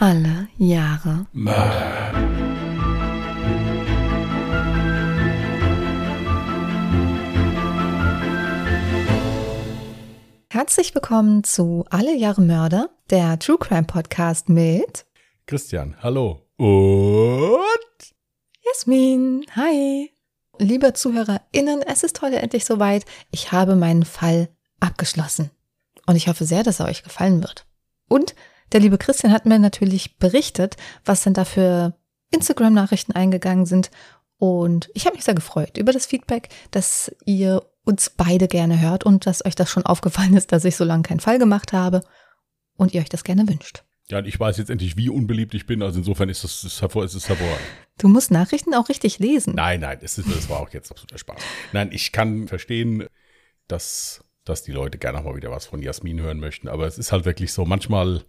Alle Jahre Mörder. Herzlich willkommen zu Alle Jahre Mörder, der True Crime Podcast mit Christian, hallo. Und Jasmin. Hi. Liebe ZuhörerInnen, es ist heute endlich soweit. Ich habe meinen Fall abgeschlossen. Und ich hoffe sehr, dass er euch gefallen wird. Und der liebe Christian hat mir natürlich berichtet, was denn da für Instagram-Nachrichten eingegangen sind. Und ich habe mich sehr gefreut über das Feedback, dass ihr uns beide gerne hört und dass euch das schon aufgefallen ist, dass ich so lange keinen Fall gemacht habe und ihr euch das gerne wünscht. ja, und ich weiß jetzt endlich, wie unbeliebt ich bin. Also insofern ist es, ist hervor, ist es hervorragend. Du musst Nachrichten auch richtig lesen. Nein, nein, das, ist, das war auch jetzt absoluter Spaß. Nein, ich kann verstehen, dass, dass die Leute gerne auch mal wieder was von Jasmin hören möchten. Aber es ist halt wirklich so, manchmal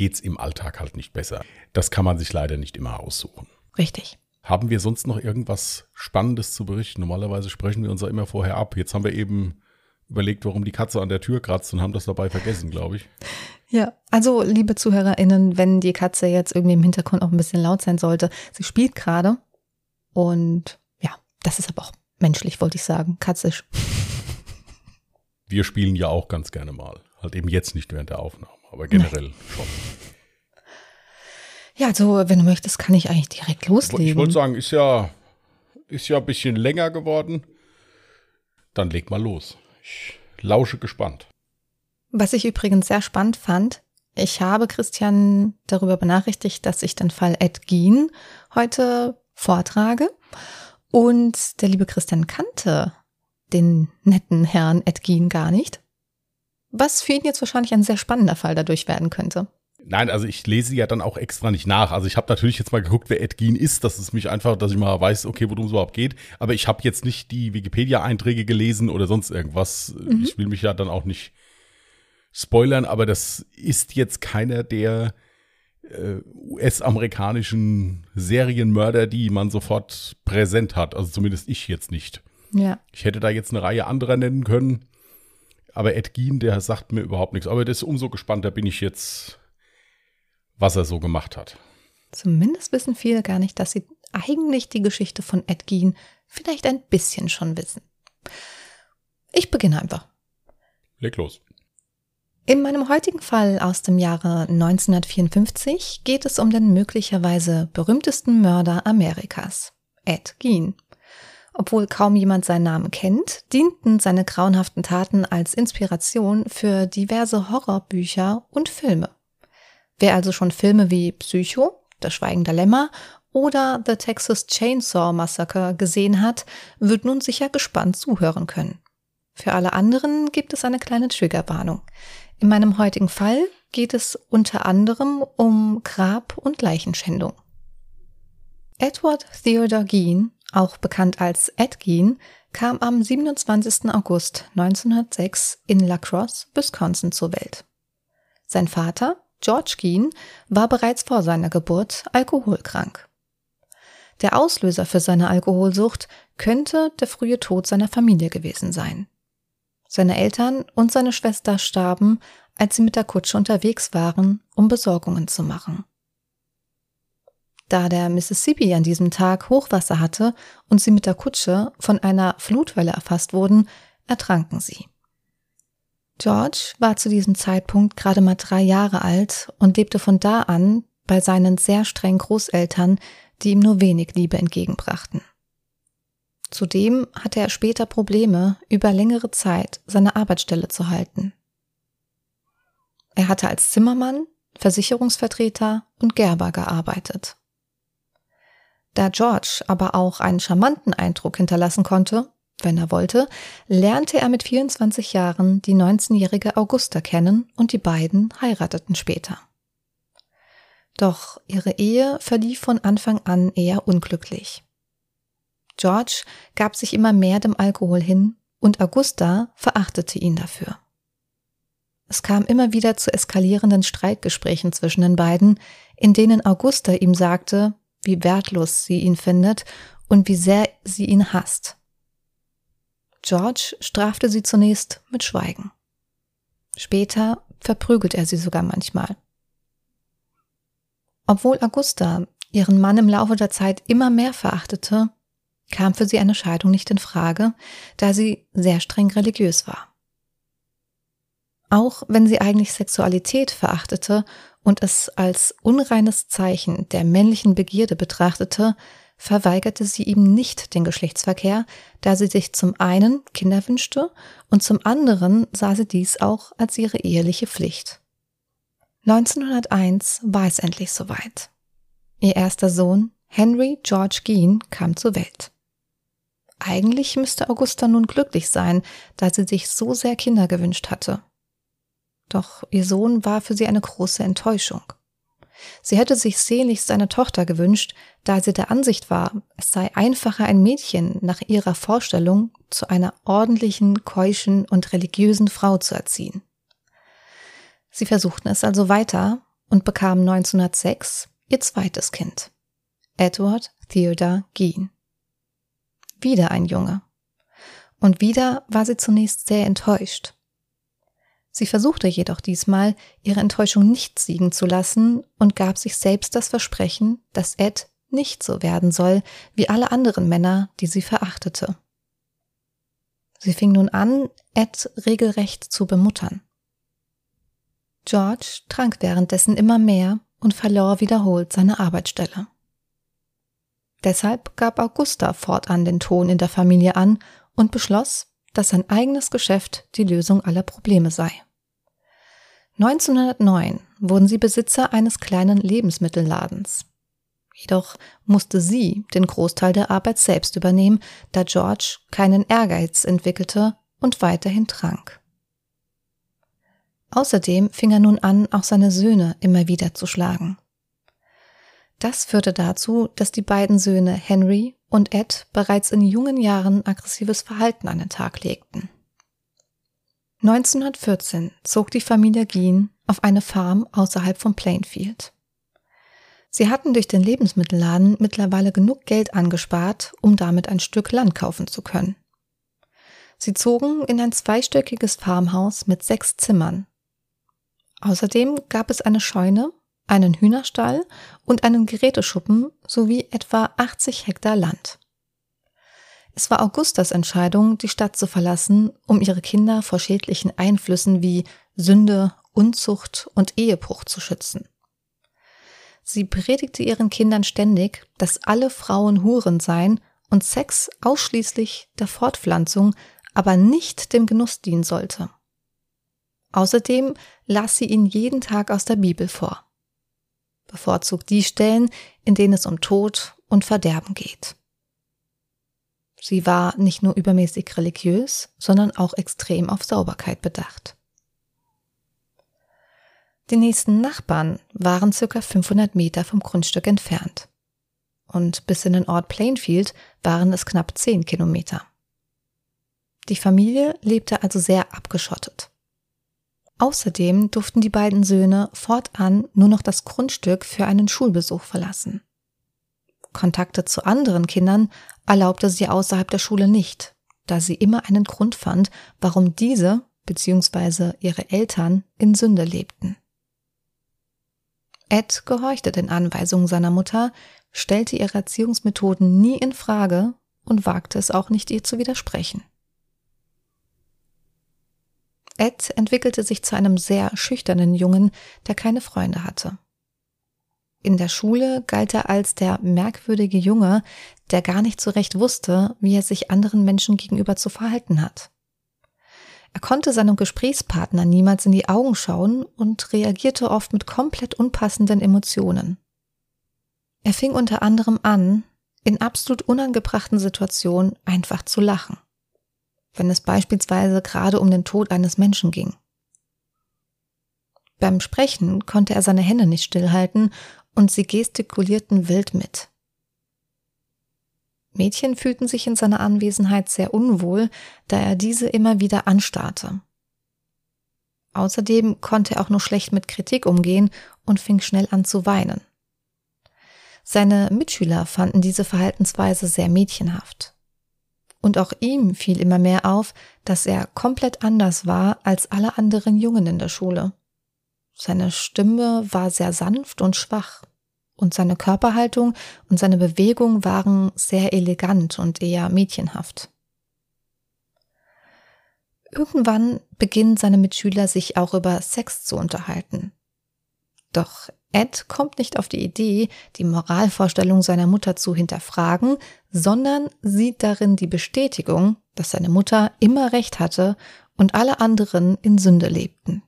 geht's im Alltag halt nicht besser. Das kann man sich leider nicht immer aussuchen. Richtig. Haben wir sonst noch irgendwas Spannendes zu berichten? Normalerweise sprechen wir uns ja immer vorher ab. Jetzt haben wir eben überlegt, warum die Katze an der Tür kratzt und haben das dabei vergessen, glaube ich. Ja, also liebe ZuhörerInnen, wenn die Katze jetzt irgendwie im Hintergrund auch ein bisschen laut sein sollte, sie spielt gerade und ja, das ist aber auch menschlich, wollte ich sagen, katzisch. Wir spielen ja auch ganz gerne mal. Halt eben jetzt nicht während der Aufnahme, aber generell schon. Ja, also wenn du möchtest, kann ich eigentlich direkt loslegen. Ich wollte sagen, ist ja, ist ja ein bisschen länger geworden. Dann leg mal los. Ich lausche gespannt. Was ich übrigens sehr spannend fand, ich habe Christian darüber benachrichtigt, dass ich den Fall Ed Gein heute vortrage. Und der liebe Christian kannte den netten Herrn Ed Gein gar nicht. Was für ihn jetzt wahrscheinlich ein sehr spannender Fall dadurch werden könnte. Nein, also ich lese ja dann auch extra nicht nach. Also ich habe natürlich jetzt mal geguckt, wer Ed Gein ist. Das ist mich einfach, dass ich mal weiß, okay, worum es überhaupt geht. Aber ich habe jetzt nicht die Wikipedia-Einträge gelesen oder sonst irgendwas. Ich will mich ja dann auch nicht spoilern, aber das ist jetzt keiner der äh, US-amerikanischen Serienmörder, die man sofort präsent hat. Also zumindest ich jetzt nicht. Ja. Ich hätte da jetzt eine Reihe anderer nennen können. Aber Ed Gein, der sagt mir überhaupt nichts. Aber das ist umso gespannter bin ich jetzt, was er so gemacht hat. Zumindest wissen viele gar nicht, dass sie eigentlich die Geschichte von Ed Gein vielleicht ein bisschen schon wissen. Ich beginne einfach. Leg los. In meinem heutigen Fall aus dem Jahre 1954 geht es um den möglicherweise berühmtesten Mörder Amerikas, Ed Gein. Obwohl kaum jemand seinen Namen kennt, dienten seine grauenhaften Taten als Inspiration für diverse Horrorbücher und Filme. Wer also schon Filme wie Psycho, Das Schweigen der Lämmer oder The Texas Chainsaw Massacre gesehen hat, wird nun sicher gespannt zuhören können. Für alle anderen gibt es eine kleine Triggerwarnung. In meinem heutigen Fall geht es unter anderem um Grab- und Leichenschändung. Edward Theodore Gein, auch bekannt als Ed Gein, kam am 27. August 1906 in La Crosse, Wisconsin zur Welt. Sein Vater, George Gein, war bereits vor seiner Geburt alkoholkrank. Der Auslöser für seine Alkoholsucht könnte der frühe Tod seiner Familie gewesen sein. Seine Eltern und seine Schwester starben, als sie mit der Kutsche unterwegs waren, um Besorgungen zu machen. Da der Mississippi an diesem Tag Hochwasser hatte und sie mit der Kutsche von einer Flutwelle erfasst wurden, ertranken sie. George war zu diesem Zeitpunkt gerade mal drei Jahre alt und lebte von da an bei seinen sehr strengen Großeltern, die ihm nur wenig Liebe entgegenbrachten. Zudem hatte er später Probleme, über längere Zeit seine Arbeitsstelle zu halten. Er hatte als Zimmermann, Versicherungsvertreter und Gerber gearbeitet. Da George aber auch einen charmanten Eindruck hinterlassen konnte, wenn er wollte, lernte er mit 24 Jahren die 19-jährige Augusta kennen und die beiden heirateten später. Doch ihre Ehe verlief von Anfang an eher unglücklich. George gab sich immer mehr dem Alkohol hin und Augusta verachtete ihn dafür. Es kam immer wieder zu eskalierenden Streitgesprächen zwischen den beiden, in denen Augusta ihm sagte, wie wertlos sie ihn findet und wie sehr sie ihn hasst. George strafte sie zunächst mit Schweigen. Später verprügelt er sie sogar manchmal. Obwohl Augusta ihren Mann im Laufe der Zeit immer mehr verachtete, kam für sie eine Scheidung nicht in Frage, da sie sehr streng religiös war. Auch wenn sie eigentlich Sexualität verachtete und es als unreines Zeichen der männlichen Begierde betrachtete, verweigerte sie ihm nicht den Geschlechtsverkehr, da sie sich zum einen Kinder wünschte und zum anderen sah sie dies auch als ihre eheliche Pflicht. 1901 war es endlich soweit. Ihr erster Sohn, Henry George Geen, kam zur Welt. Eigentlich müsste Augusta nun glücklich sein, da sie sich so sehr Kinder gewünscht hatte. Doch ihr Sohn war für sie eine große Enttäuschung. Sie hätte sich sehnlichst eine Tochter gewünscht, da sie der Ansicht war, es sei einfacher, ein Mädchen nach ihrer Vorstellung zu einer ordentlichen, keuschen und religiösen Frau zu erziehen. Sie versuchten es also weiter und bekamen 1906 ihr zweites Kind, Edward Theodore Geen. Wieder ein Junge. Und wieder war sie zunächst sehr enttäuscht. Sie versuchte jedoch diesmal, ihre Enttäuschung nicht siegen zu lassen und gab sich selbst das Versprechen, dass Ed nicht so werden soll wie alle anderen Männer, die sie verachtete. Sie fing nun an, Ed regelrecht zu bemuttern. George trank währenddessen immer mehr und verlor wiederholt seine Arbeitsstelle. Deshalb gab Augusta fortan den Ton in der Familie an und beschloss, dass sein eigenes Geschäft die Lösung aller Probleme sei. 1909 wurden sie Besitzer eines kleinen Lebensmittelladens. Jedoch musste sie den Großteil der Arbeit selbst übernehmen, da George keinen Ehrgeiz entwickelte und weiterhin trank. Außerdem fing er nun an, auch seine Söhne immer wieder zu schlagen. Das führte dazu, dass die beiden Söhne Henry und Ed bereits in jungen Jahren aggressives Verhalten an den Tag legten. 1914 zog die Familie Geen auf eine Farm außerhalb von Plainfield. Sie hatten durch den Lebensmittelladen mittlerweile genug Geld angespart, um damit ein Stück Land kaufen zu können. Sie zogen in ein zweistöckiges Farmhaus mit sechs Zimmern. Außerdem gab es eine Scheune einen Hühnerstall und einen Geräteschuppen sowie etwa 80 Hektar Land. Es war Augustas Entscheidung, die Stadt zu verlassen, um ihre Kinder vor schädlichen Einflüssen wie Sünde, Unzucht und Ehebruch zu schützen. Sie predigte ihren Kindern ständig, dass alle Frauen Huren seien und Sex ausschließlich der Fortpflanzung, aber nicht dem Genuss dienen sollte. Außerdem las sie ihnen jeden Tag aus der Bibel vor bevorzugt die Stellen, in denen es um Tod und Verderben geht. Sie war nicht nur übermäßig religiös, sondern auch extrem auf Sauberkeit bedacht. Die nächsten Nachbarn waren circa 500 Meter vom Grundstück entfernt. Und bis in den Ort Plainfield waren es knapp 10 Kilometer. Die Familie lebte also sehr abgeschottet. Außerdem durften die beiden Söhne fortan nur noch das Grundstück für einen Schulbesuch verlassen. Kontakte zu anderen Kindern erlaubte sie außerhalb der Schule nicht, da sie immer einen Grund fand, warum diese bzw. ihre Eltern in Sünde lebten. Ed gehorchte den Anweisungen seiner Mutter, stellte ihre Erziehungsmethoden nie in Frage und wagte es auch nicht, ihr zu widersprechen. Ed entwickelte sich zu einem sehr schüchternen Jungen, der keine Freunde hatte. In der Schule galt er als der merkwürdige Junge, der gar nicht so recht wusste, wie er sich anderen Menschen gegenüber zu verhalten hat. Er konnte seinem Gesprächspartner niemals in die Augen schauen und reagierte oft mit komplett unpassenden Emotionen. Er fing unter anderem an, in absolut unangebrachten Situationen einfach zu lachen wenn es beispielsweise gerade um den Tod eines Menschen ging. Beim Sprechen konnte er seine Hände nicht stillhalten und sie gestikulierten wild mit. Mädchen fühlten sich in seiner Anwesenheit sehr unwohl, da er diese immer wieder anstarrte. Außerdem konnte er auch nur schlecht mit Kritik umgehen und fing schnell an zu weinen. Seine Mitschüler fanden diese Verhaltensweise sehr mädchenhaft. Und auch ihm fiel immer mehr auf, dass er komplett anders war als alle anderen Jungen in der Schule. Seine Stimme war sehr sanft und schwach. und seine Körperhaltung und seine Bewegung waren sehr elegant und eher mädchenhaft. Irgendwann beginnen seine Mitschüler sich auch über Sex zu unterhalten. Doch Ed kommt nicht auf die Idee, die Moralvorstellung seiner Mutter zu hinterfragen, sondern sieht darin die Bestätigung, dass seine Mutter immer recht hatte und alle anderen in Sünde lebten.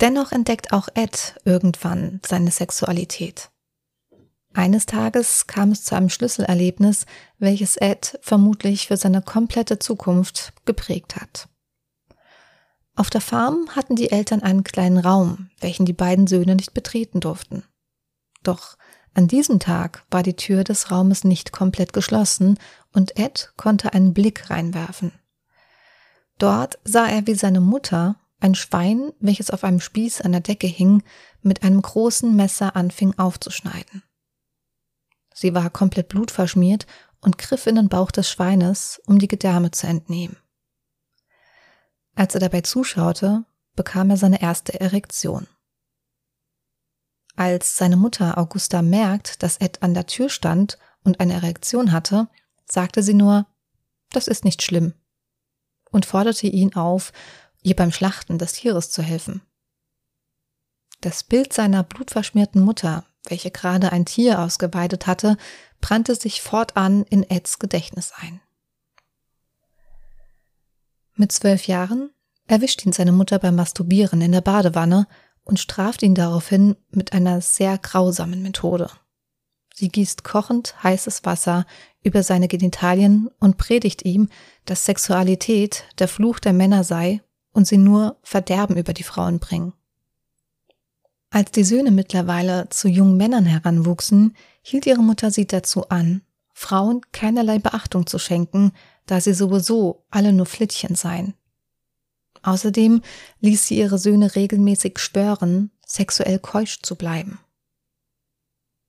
Dennoch entdeckt auch Ed irgendwann seine Sexualität. Eines Tages kam es zu einem Schlüsselerlebnis, welches Ed vermutlich für seine komplette Zukunft geprägt hat. Auf der Farm hatten die Eltern einen kleinen Raum, welchen die beiden Söhne nicht betreten durften. Doch an diesem Tag war die Tür des Raumes nicht komplett geschlossen und Ed konnte einen Blick reinwerfen. Dort sah er, wie seine Mutter ein Schwein, welches auf einem Spieß an der Decke hing, mit einem großen Messer anfing aufzuschneiden. Sie war komplett blutverschmiert und griff in den Bauch des Schweines, um die Gedärme zu entnehmen. Als er dabei zuschaute, bekam er seine erste Erektion. Als seine Mutter Augusta merkt, dass Ed an der Tür stand und eine Erektion hatte, sagte sie nur, das ist nicht schlimm, und forderte ihn auf, ihr beim Schlachten des Tieres zu helfen. Das Bild seiner blutverschmierten Mutter, welche gerade ein Tier ausgeweidet hatte, brannte sich fortan in Eds Gedächtnis ein. Mit zwölf Jahren erwischt ihn seine Mutter beim Masturbieren in der Badewanne und straft ihn daraufhin mit einer sehr grausamen Methode. Sie gießt kochend heißes Wasser über seine Genitalien und predigt ihm, dass Sexualität der Fluch der Männer sei und sie nur Verderben über die Frauen bringen. Als die Söhne mittlerweile zu jungen Männern heranwuchsen, hielt ihre Mutter sie dazu an, Frauen keinerlei Beachtung zu schenken, da sie sowieso alle nur Flittchen seien. Außerdem ließ sie ihre Söhne regelmäßig schwören, sexuell keusch zu bleiben.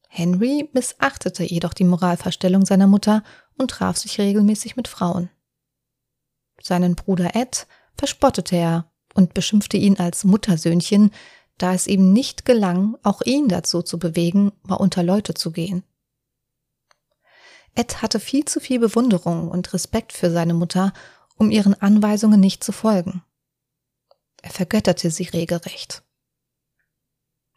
Henry missachtete jedoch die Moralverstellung seiner Mutter und traf sich regelmäßig mit Frauen. Seinen Bruder Ed verspottete er und beschimpfte ihn als Muttersöhnchen, da es ihm nicht gelang, auch ihn dazu zu bewegen, mal unter Leute zu gehen. Ed hatte viel zu viel Bewunderung und Respekt für seine Mutter, um ihren Anweisungen nicht zu folgen. Er vergötterte sie regelrecht.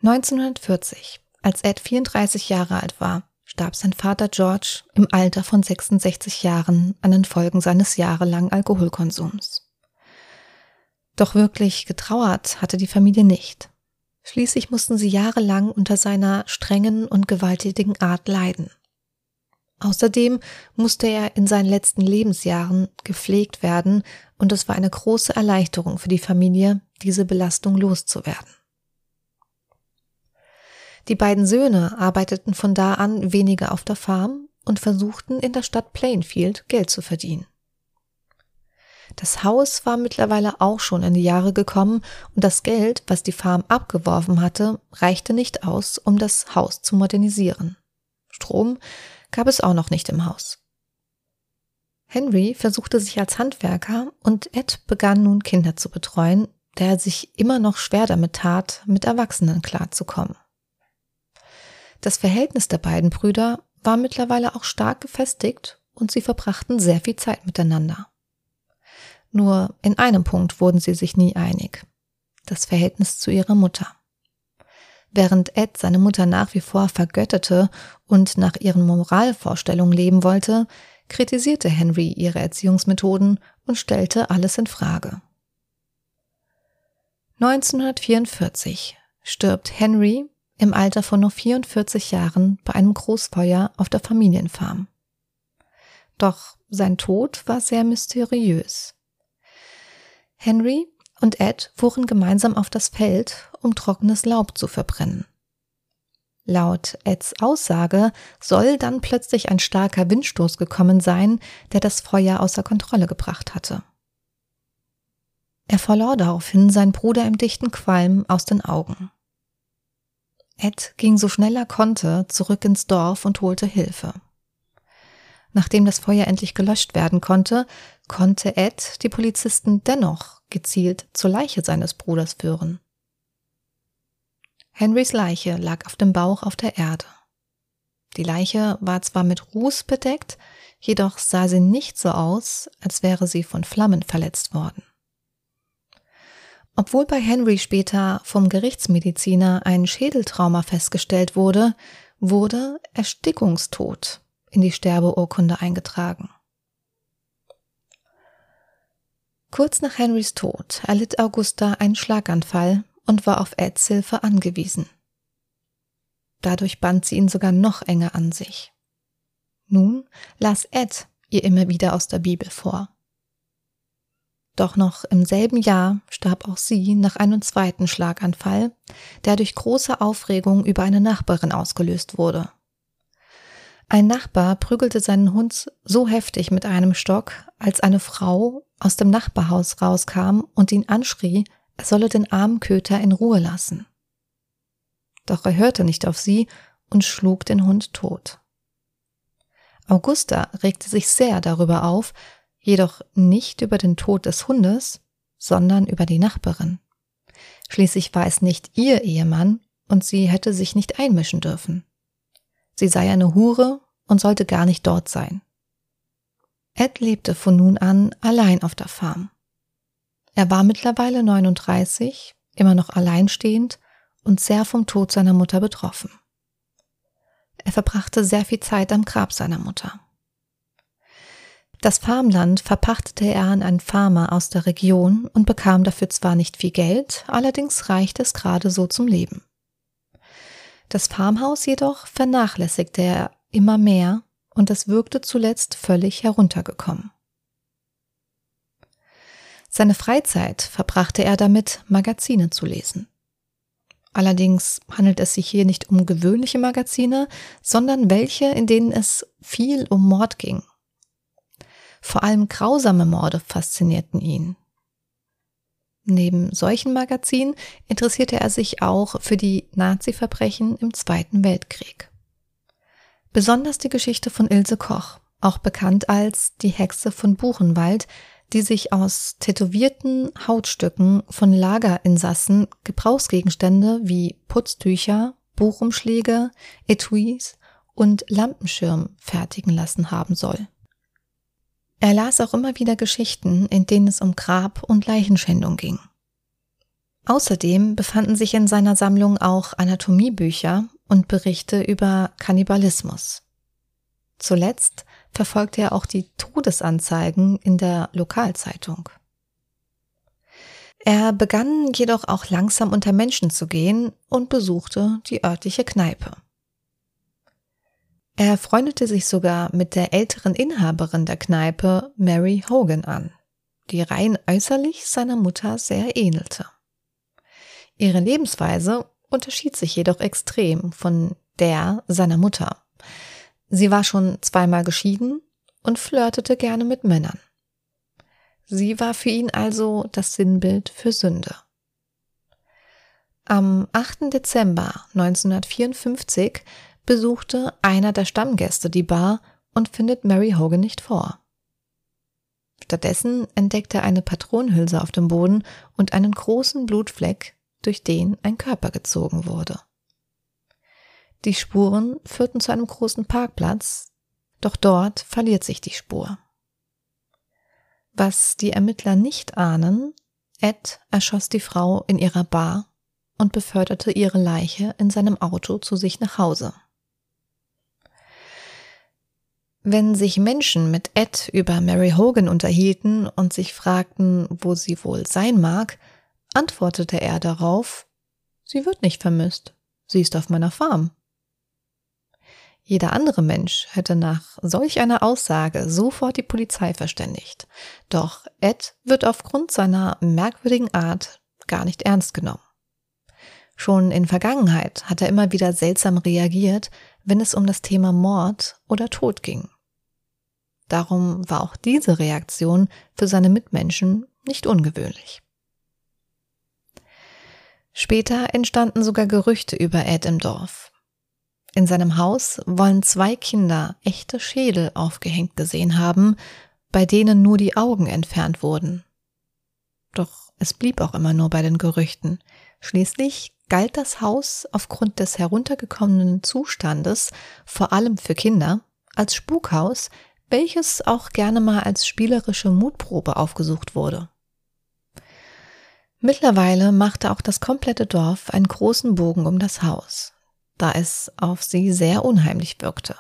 1940, als Ed 34 Jahre alt war, starb sein Vater George im Alter von 66 Jahren an den Folgen seines jahrelangen Alkoholkonsums. Doch wirklich getrauert hatte die Familie nicht. Schließlich mussten sie jahrelang unter seiner strengen und gewalttätigen Art leiden. Außerdem musste er in seinen letzten Lebensjahren gepflegt werden und es war eine große Erleichterung für die Familie, diese Belastung loszuwerden. Die beiden Söhne arbeiteten von da an weniger auf der Farm und versuchten in der Stadt Plainfield Geld zu verdienen. Das Haus war mittlerweile auch schon in die Jahre gekommen und das Geld, was die Farm abgeworfen hatte, reichte nicht aus, um das Haus zu modernisieren. Strom gab es auch noch nicht im Haus. Henry versuchte sich als Handwerker und Ed begann nun Kinder zu betreuen, da er sich immer noch schwer damit tat, mit Erwachsenen klarzukommen. Das Verhältnis der beiden Brüder war mittlerweile auch stark gefestigt und sie verbrachten sehr viel Zeit miteinander. Nur in einem Punkt wurden sie sich nie einig. Das Verhältnis zu ihrer Mutter. Während Ed seine Mutter nach wie vor vergötterte und nach ihren Moralvorstellungen leben wollte, kritisierte Henry ihre Erziehungsmethoden und stellte alles in Frage. 1944 stirbt Henry im Alter von nur 44 Jahren bei einem Großfeuer auf der Familienfarm. Doch sein Tod war sehr mysteriös. Henry und Ed fuhren gemeinsam auf das Feld, um trockenes Laub zu verbrennen. Laut Eds Aussage soll dann plötzlich ein starker Windstoß gekommen sein, der das Feuer außer Kontrolle gebracht hatte. Er verlor daraufhin seinen Bruder im dichten Qualm aus den Augen. Ed ging so schnell er konnte zurück ins Dorf und holte Hilfe. Nachdem das Feuer endlich gelöscht werden konnte, konnte Ed die Polizisten dennoch gezielt zur Leiche seines Bruders führen. Henrys Leiche lag auf dem Bauch auf der Erde. Die Leiche war zwar mit Ruß bedeckt, jedoch sah sie nicht so aus, als wäre sie von Flammen verletzt worden. Obwohl bei Henry später vom Gerichtsmediziner ein Schädeltrauma festgestellt wurde, wurde Erstickungstod in die Sterbeurkunde eingetragen. Kurz nach Henrys Tod erlitt Augusta einen Schlaganfall und war auf Eds Hilfe angewiesen. Dadurch band sie ihn sogar noch enger an sich. Nun las Ed ihr immer wieder aus der Bibel vor. Doch noch im selben Jahr starb auch sie nach einem zweiten Schlaganfall, der durch große Aufregung über eine Nachbarin ausgelöst wurde. Ein Nachbar prügelte seinen Hund so heftig mit einem Stock, als eine Frau aus dem Nachbarhaus rauskam und ihn anschrie, er solle den armen Köter in Ruhe lassen. Doch er hörte nicht auf sie und schlug den Hund tot. Augusta regte sich sehr darüber auf, jedoch nicht über den Tod des Hundes, sondern über die Nachbarin. Schließlich war es nicht ihr Ehemann und sie hätte sich nicht einmischen dürfen. Sie sei eine Hure und sollte gar nicht dort sein. Ed lebte von nun an allein auf der Farm. Er war mittlerweile 39, immer noch alleinstehend und sehr vom Tod seiner Mutter betroffen. Er verbrachte sehr viel Zeit am Grab seiner Mutter. Das Farmland verpachtete er an einen Farmer aus der Region und bekam dafür zwar nicht viel Geld, allerdings reichte es gerade so zum Leben. Das Farmhaus jedoch vernachlässigte er immer mehr und es wirkte zuletzt völlig heruntergekommen. Seine Freizeit verbrachte er damit, Magazine zu lesen. Allerdings handelt es sich hier nicht um gewöhnliche Magazine, sondern welche, in denen es viel um Mord ging vor allem grausame Morde faszinierten ihn. Neben solchen Magazinen interessierte er sich auch für die Nazi-Verbrechen im Zweiten Weltkrieg. Besonders die Geschichte von Ilse Koch, auch bekannt als die Hexe von Buchenwald, die sich aus tätowierten Hautstücken von Lagerinsassen Gebrauchsgegenstände wie Putztücher, Buchumschläge, Etuis und Lampenschirm fertigen lassen haben soll. Er las auch immer wieder Geschichten, in denen es um Grab- und Leichenschändung ging. Außerdem befanden sich in seiner Sammlung auch Anatomiebücher und Berichte über Kannibalismus. Zuletzt verfolgte er auch die Todesanzeigen in der Lokalzeitung. Er begann jedoch auch langsam unter Menschen zu gehen und besuchte die örtliche Kneipe. Er freundete sich sogar mit der älteren Inhaberin der Kneipe, Mary Hogan, an, die rein äußerlich seiner Mutter sehr ähnelte. Ihre Lebensweise unterschied sich jedoch extrem von der seiner Mutter. Sie war schon zweimal geschieden und flirtete gerne mit Männern. Sie war für ihn also das Sinnbild für Sünde. Am 8. Dezember 1954 besuchte einer der Stammgäste die Bar und findet Mary Hogan nicht vor. Stattdessen entdeckt er eine Patronenhülse auf dem Boden und einen großen Blutfleck, durch den ein Körper gezogen wurde. Die Spuren führten zu einem großen Parkplatz, doch dort verliert sich die Spur. Was die Ermittler nicht ahnen, Ed erschoss die Frau in ihrer Bar und beförderte ihre Leiche in seinem Auto zu sich nach Hause. Wenn sich Menschen mit Ed über Mary Hogan unterhielten und sich fragten, wo sie wohl sein mag, antwortete er darauf, sie wird nicht vermisst, sie ist auf meiner Farm. Jeder andere Mensch hätte nach solch einer Aussage sofort die Polizei verständigt. Doch Ed wird aufgrund seiner merkwürdigen Art gar nicht ernst genommen. Schon in Vergangenheit hat er immer wieder seltsam reagiert, wenn es um das Thema Mord oder Tod ging. Darum war auch diese Reaktion für seine Mitmenschen nicht ungewöhnlich. Später entstanden sogar Gerüchte über Ed im Dorf. In seinem Haus wollen zwei Kinder echte Schädel aufgehängt gesehen haben, bei denen nur die Augen entfernt wurden. Doch es blieb auch immer nur bei den Gerüchten. Schließlich galt das Haus aufgrund des heruntergekommenen Zustandes, vor allem für Kinder, als Spukhaus, welches auch gerne mal als spielerische Mutprobe aufgesucht wurde. Mittlerweile machte auch das komplette Dorf einen großen Bogen um das Haus, da es auf sie sehr unheimlich wirkte.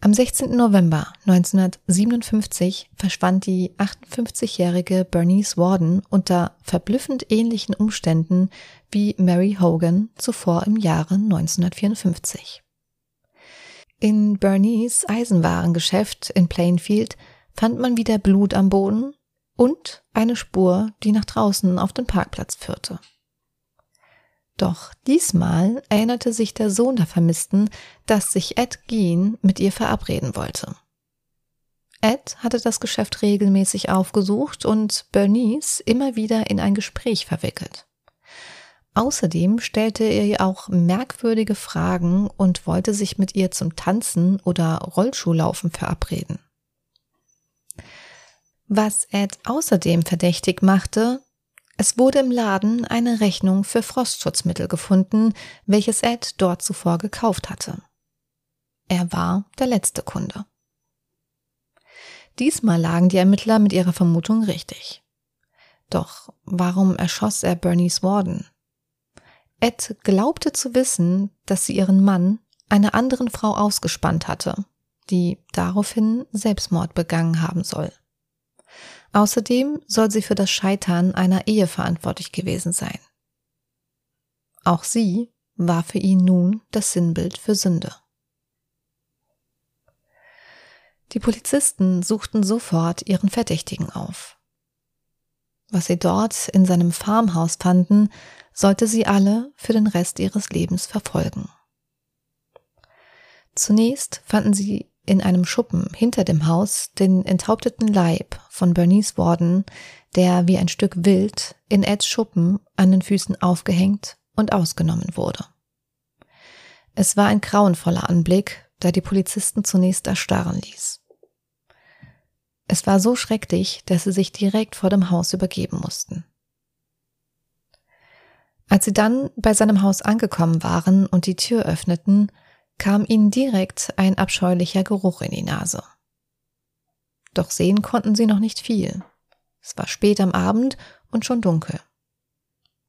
Am 16. November 1957 verschwand die 58-jährige Bernice Warden unter verblüffend ähnlichen Umständen wie Mary Hogan zuvor im Jahre 1954. In Bernice Eisenwarengeschäft in Plainfield fand man wieder Blut am Boden und eine Spur, die nach draußen auf den Parkplatz führte. Doch diesmal erinnerte sich der Sohn der Vermissten, dass sich Ed Gein mit ihr verabreden wollte. Ed hatte das Geschäft regelmäßig aufgesucht und Bernice immer wieder in ein Gespräch verwickelt. Außerdem stellte er ihr auch merkwürdige Fragen und wollte sich mit ihr zum Tanzen oder Rollschuhlaufen verabreden. Was Ed außerdem verdächtig machte, es wurde im Laden eine Rechnung für Frostschutzmittel gefunden, welches Ed dort zuvor gekauft hatte. Er war der letzte Kunde. Diesmal lagen die Ermittler mit ihrer Vermutung richtig. Doch warum erschoss er Bernice Warden? Ed glaubte zu wissen, dass sie ihren Mann einer anderen Frau ausgespannt hatte, die daraufhin Selbstmord begangen haben soll. Außerdem soll sie für das Scheitern einer Ehe verantwortlich gewesen sein. Auch sie war für ihn nun das Sinnbild für Sünde. Die Polizisten suchten sofort ihren Verdächtigen auf. Was sie dort in seinem Farmhaus fanden, sollte sie alle für den Rest ihres Lebens verfolgen. Zunächst fanden sie in einem Schuppen hinter dem Haus den enthaupteten Leib von Bernice Warden, der wie ein Stück Wild in Eds Schuppen an den Füßen aufgehängt und ausgenommen wurde. Es war ein grauenvoller Anblick, der die Polizisten zunächst erstarren ließ. Es war so schrecklich, dass sie sich direkt vor dem Haus übergeben mussten. Als sie dann bei seinem Haus angekommen waren und die Tür öffneten, kam ihnen direkt ein abscheulicher Geruch in die Nase. Doch sehen konnten sie noch nicht viel. Es war spät am Abend und schon dunkel.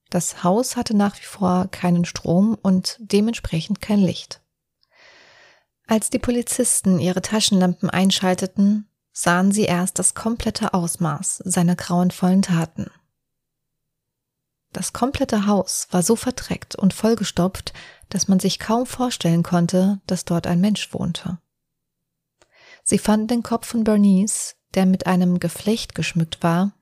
Das Haus hatte nach wie vor keinen Strom und dementsprechend kein Licht. Als die Polizisten ihre Taschenlampen einschalteten, sahen sie erst das komplette Ausmaß seiner grauenvollen Taten. Das komplette Haus war so verdreckt und vollgestopft, dass man sich kaum vorstellen konnte, dass dort ein Mensch wohnte. Sie fanden den Kopf von Bernice, der mit einem Geflecht geschmückt war,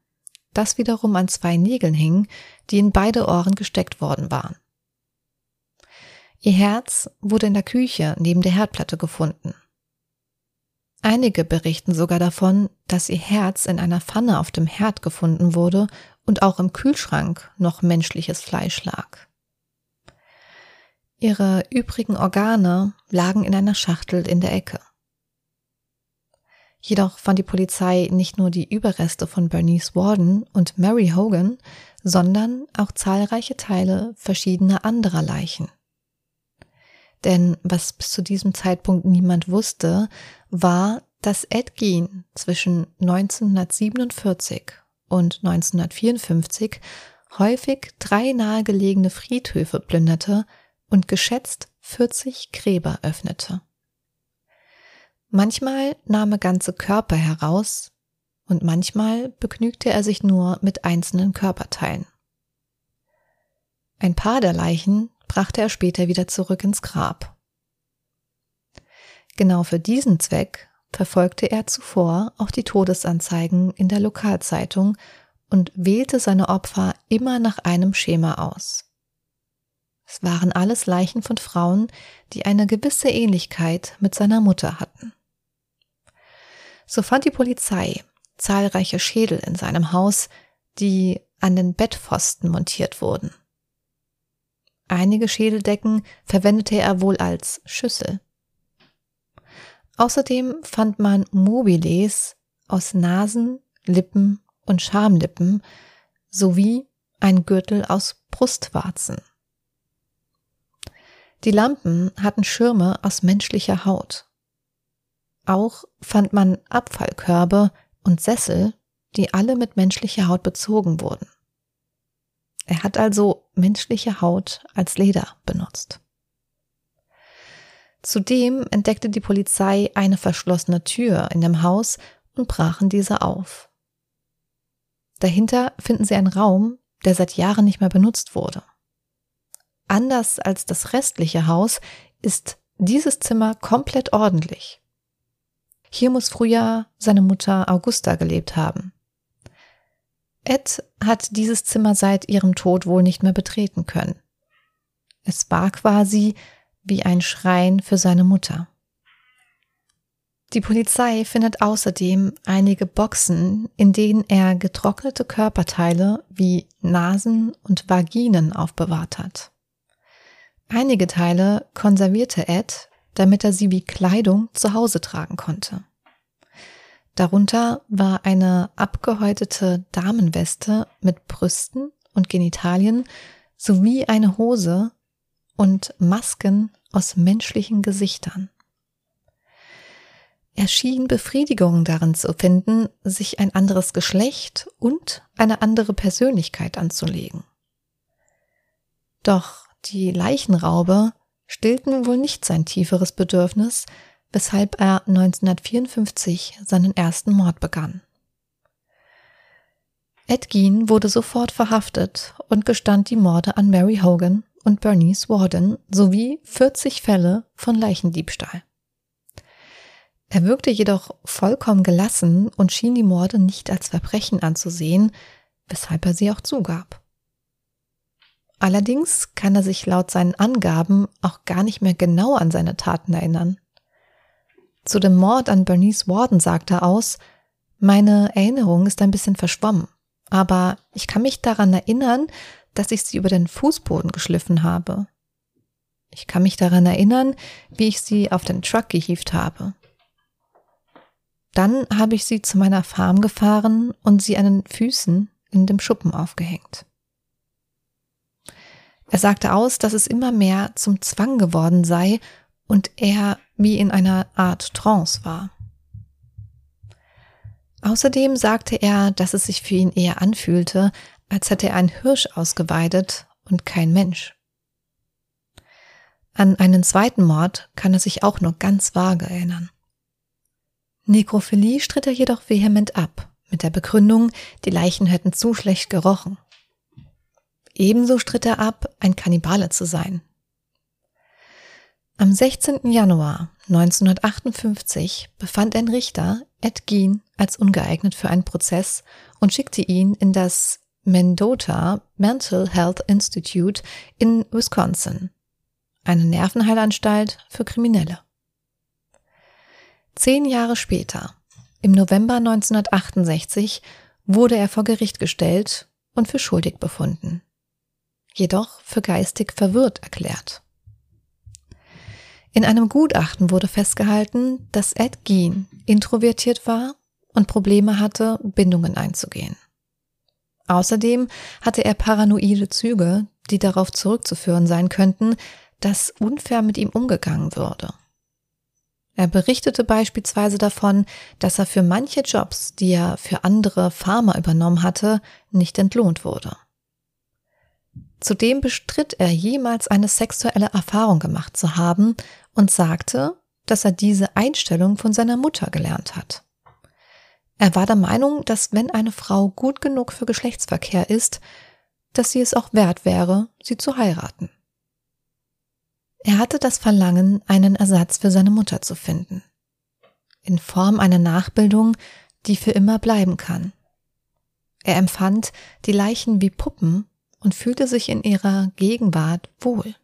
das wiederum an zwei Nägeln hing, die in beide Ohren gesteckt worden waren. Ihr Herz wurde in der Küche neben der Herdplatte gefunden. Einige berichten sogar davon, dass ihr Herz in einer Pfanne auf dem Herd gefunden wurde und auch im Kühlschrank noch menschliches Fleisch lag. Ihre übrigen Organe lagen in einer Schachtel in der Ecke. Jedoch fand die Polizei nicht nur die Überreste von Bernice Warden und Mary Hogan, sondern auch zahlreiche Teile verschiedener anderer Leichen. Denn was bis zu diesem Zeitpunkt niemand wusste, war, dass Ed Gein zwischen 1947 und 1954 häufig drei nahegelegene Friedhöfe plünderte und geschätzt 40 Gräber öffnete. Manchmal nahm er ganze Körper heraus und manchmal begnügte er sich nur mit einzelnen Körperteilen. Ein paar der Leichen brachte er später wieder zurück ins Grab. Genau für diesen Zweck verfolgte er zuvor auch die Todesanzeigen in der Lokalzeitung und wählte seine Opfer immer nach einem Schema aus. Es waren alles Leichen von Frauen, die eine gewisse Ähnlichkeit mit seiner Mutter hatten. So fand die Polizei zahlreiche Schädel in seinem Haus, die an den Bettpfosten montiert wurden. Einige Schädeldecken verwendete er wohl als Schüssel. Außerdem fand man Mobiles aus Nasen, Lippen und Schamlippen sowie ein Gürtel aus Brustwarzen. Die Lampen hatten Schirme aus menschlicher Haut. Auch fand man Abfallkörbe und Sessel, die alle mit menschlicher Haut bezogen wurden. Er hat also menschliche Haut als Leder benutzt. Zudem entdeckte die Polizei eine verschlossene Tür in dem Haus und brachen diese auf. Dahinter finden sie einen Raum, der seit Jahren nicht mehr benutzt wurde. Anders als das restliche Haus ist dieses Zimmer komplett ordentlich. Hier muss früher seine Mutter Augusta gelebt haben. Ed hat dieses Zimmer seit ihrem Tod wohl nicht mehr betreten können. Es war quasi wie ein Schrein für seine Mutter. Die Polizei findet außerdem einige Boxen, in denen er getrocknete Körperteile wie Nasen und Vaginen aufbewahrt hat. Einige Teile konservierte Ed, damit er sie wie Kleidung zu Hause tragen konnte. Darunter war eine abgehäutete Damenweste mit Brüsten und Genitalien sowie eine Hose und Masken aus menschlichen Gesichtern. Er schien Befriedigung darin zu finden, sich ein anderes Geschlecht und eine andere Persönlichkeit anzulegen. Doch die Leichenraube stillten wohl nicht sein tieferes Bedürfnis, weshalb er 1954 seinen ersten Mord begann. Ed Gein wurde sofort verhaftet und gestand die Morde an Mary Hogan und Bernice Warden sowie 40 Fälle von Leichendiebstahl. Er wirkte jedoch vollkommen gelassen und schien die Morde nicht als Verbrechen anzusehen, weshalb er sie auch zugab. Allerdings kann er sich laut seinen Angaben auch gar nicht mehr genau an seine Taten erinnern. Zu dem Mord an Bernice Warden sagte er aus, meine Erinnerung ist ein bisschen verschwommen, aber ich kann mich daran erinnern, dass ich sie über den Fußboden geschliffen habe. Ich kann mich daran erinnern, wie ich sie auf den Truck gehievt habe. Dann habe ich sie zu meiner Farm gefahren und sie an den Füßen in dem Schuppen aufgehängt. Er sagte aus, dass es immer mehr zum Zwang geworden sei und er wie in einer Art Trance war. Außerdem sagte er, dass es sich für ihn eher anfühlte, als hätte er einen Hirsch ausgeweidet und kein Mensch. An einen zweiten Mord kann er sich auch nur ganz vage erinnern. Nekrophilie stritt er jedoch vehement ab, mit der Begründung, die Leichen hätten zu schlecht gerochen. Ebenso stritt er ab, ein Kannibale zu sein. Am 16. Januar 1958 befand ein Richter Ed Gein als ungeeignet für einen Prozess und schickte ihn in das Mendota Mental Health Institute in Wisconsin, eine Nervenheilanstalt für Kriminelle. Zehn Jahre später, im November 1968, wurde er vor Gericht gestellt und für schuldig befunden, jedoch für geistig verwirrt erklärt. In einem Gutachten wurde festgehalten, dass Ed Gein introvertiert war und Probleme hatte, Bindungen einzugehen. Außerdem hatte er paranoide Züge, die darauf zurückzuführen sein könnten, dass unfair mit ihm umgegangen würde. Er berichtete beispielsweise davon, dass er für manche Jobs, die er für andere Farmer übernommen hatte, nicht entlohnt wurde. Zudem bestritt er jemals eine sexuelle Erfahrung gemacht zu haben und sagte, dass er diese Einstellung von seiner Mutter gelernt hat. Er war der Meinung, dass wenn eine Frau gut genug für Geschlechtsverkehr ist, dass sie es auch wert wäre, sie zu heiraten. Er hatte das Verlangen, einen Ersatz für seine Mutter zu finden. In Form einer Nachbildung, die für immer bleiben kann. Er empfand die Leichen wie Puppen und fühlte sich in ihrer Gegenwart wohl.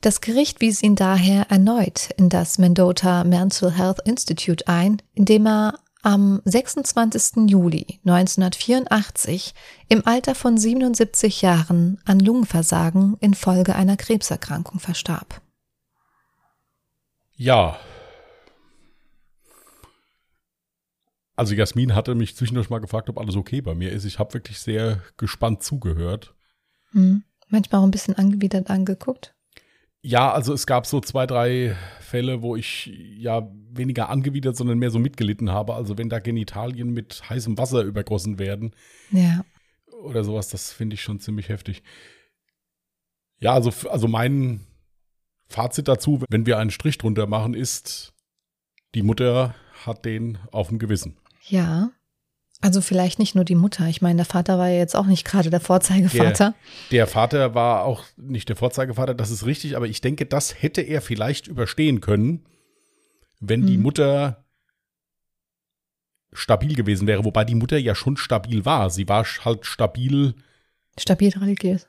Das Gericht wies ihn daher erneut in das Mendota Mental Health Institute ein, indem er am 26. Juli 1984 im Alter von 77 Jahren an Lungenversagen infolge einer Krebserkrankung verstarb. Ja. Also Jasmin hatte mich zwischendurch mal gefragt, ob alles okay bei mir ist. Ich habe wirklich sehr gespannt zugehört. Hm. Manchmal auch ein bisschen angewidert angeguckt. Ja, also es gab so zwei, drei Fälle, wo ich ja weniger angewidert, sondern mehr so mitgelitten habe. Also wenn da Genitalien mit heißem Wasser übergossen werden. Ja. Oder sowas, das finde ich schon ziemlich heftig. Ja, also, also mein Fazit dazu, wenn wir einen Strich drunter machen, ist, die Mutter hat den auf dem Gewissen. Ja. Also vielleicht nicht nur die Mutter. Ich meine, der Vater war ja jetzt auch nicht gerade der Vorzeigevater. Der, der, Vater war auch nicht der Vorzeigevater, das ist richtig, aber ich denke, das hätte er vielleicht überstehen können, wenn hm. die Mutter stabil gewesen wäre, wobei die Mutter ja schon stabil war. Sie war halt stabil. Stabil religiös.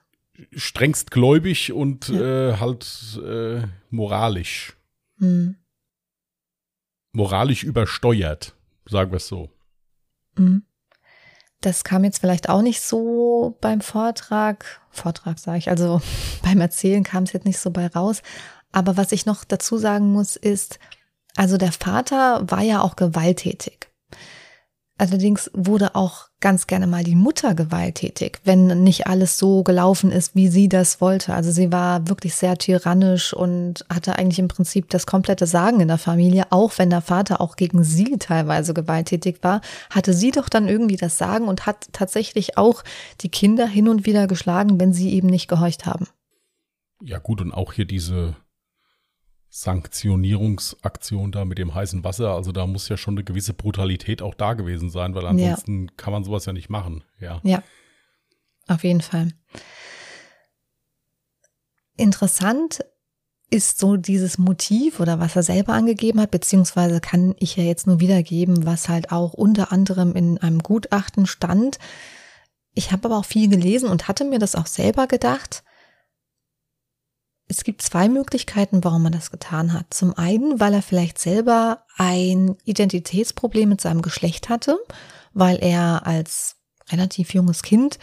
Strengst gläubig und ja. äh, halt äh, moralisch. Hm. Moralisch übersteuert, sagen wir es so. Mhm. Das kam jetzt vielleicht auch nicht so beim Vortrag, Vortrag sage ich, also beim Erzählen kam es jetzt nicht so bei raus. Aber was ich noch dazu sagen muss, ist, also der Vater war ja auch gewalttätig. Allerdings wurde auch ganz gerne mal die Mutter gewalttätig, wenn nicht alles so gelaufen ist, wie sie das wollte. Also sie war wirklich sehr tyrannisch und hatte eigentlich im Prinzip das komplette Sagen in der Familie, auch wenn der Vater auch gegen sie teilweise gewalttätig war, hatte sie doch dann irgendwie das Sagen und hat tatsächlich auch die Kinder hin und wieder geschlagen, wenn sie eben nicht gehorcht haben. Ja gut, und auch hier diese Sanktionierungsaktion da mit dem heißen Wasser. Also da muss ja schon eine gewisse Brutalität auch da gewesen sein, weil ansonsten ja. kann man sowas ja nicht machen. Ja. Ja, auf jeden Fall. Interessant ist so dieses Motiv oder was er selber angegeben hat, beziehungsweise kann ich ja jetzt nur wiedergeben, was halt auch unter anderem in einem Gutachten stand. Ich habe aber auch viel gelesen und hatte mir das auch selber gedacht es gibt zwei Möglichkeiten, warum er das getan hat. Zum einen, weil er vielleicht selber ein Identitätsproblem mit seinem Geschlecht hatte, weil er als relativ junges Kind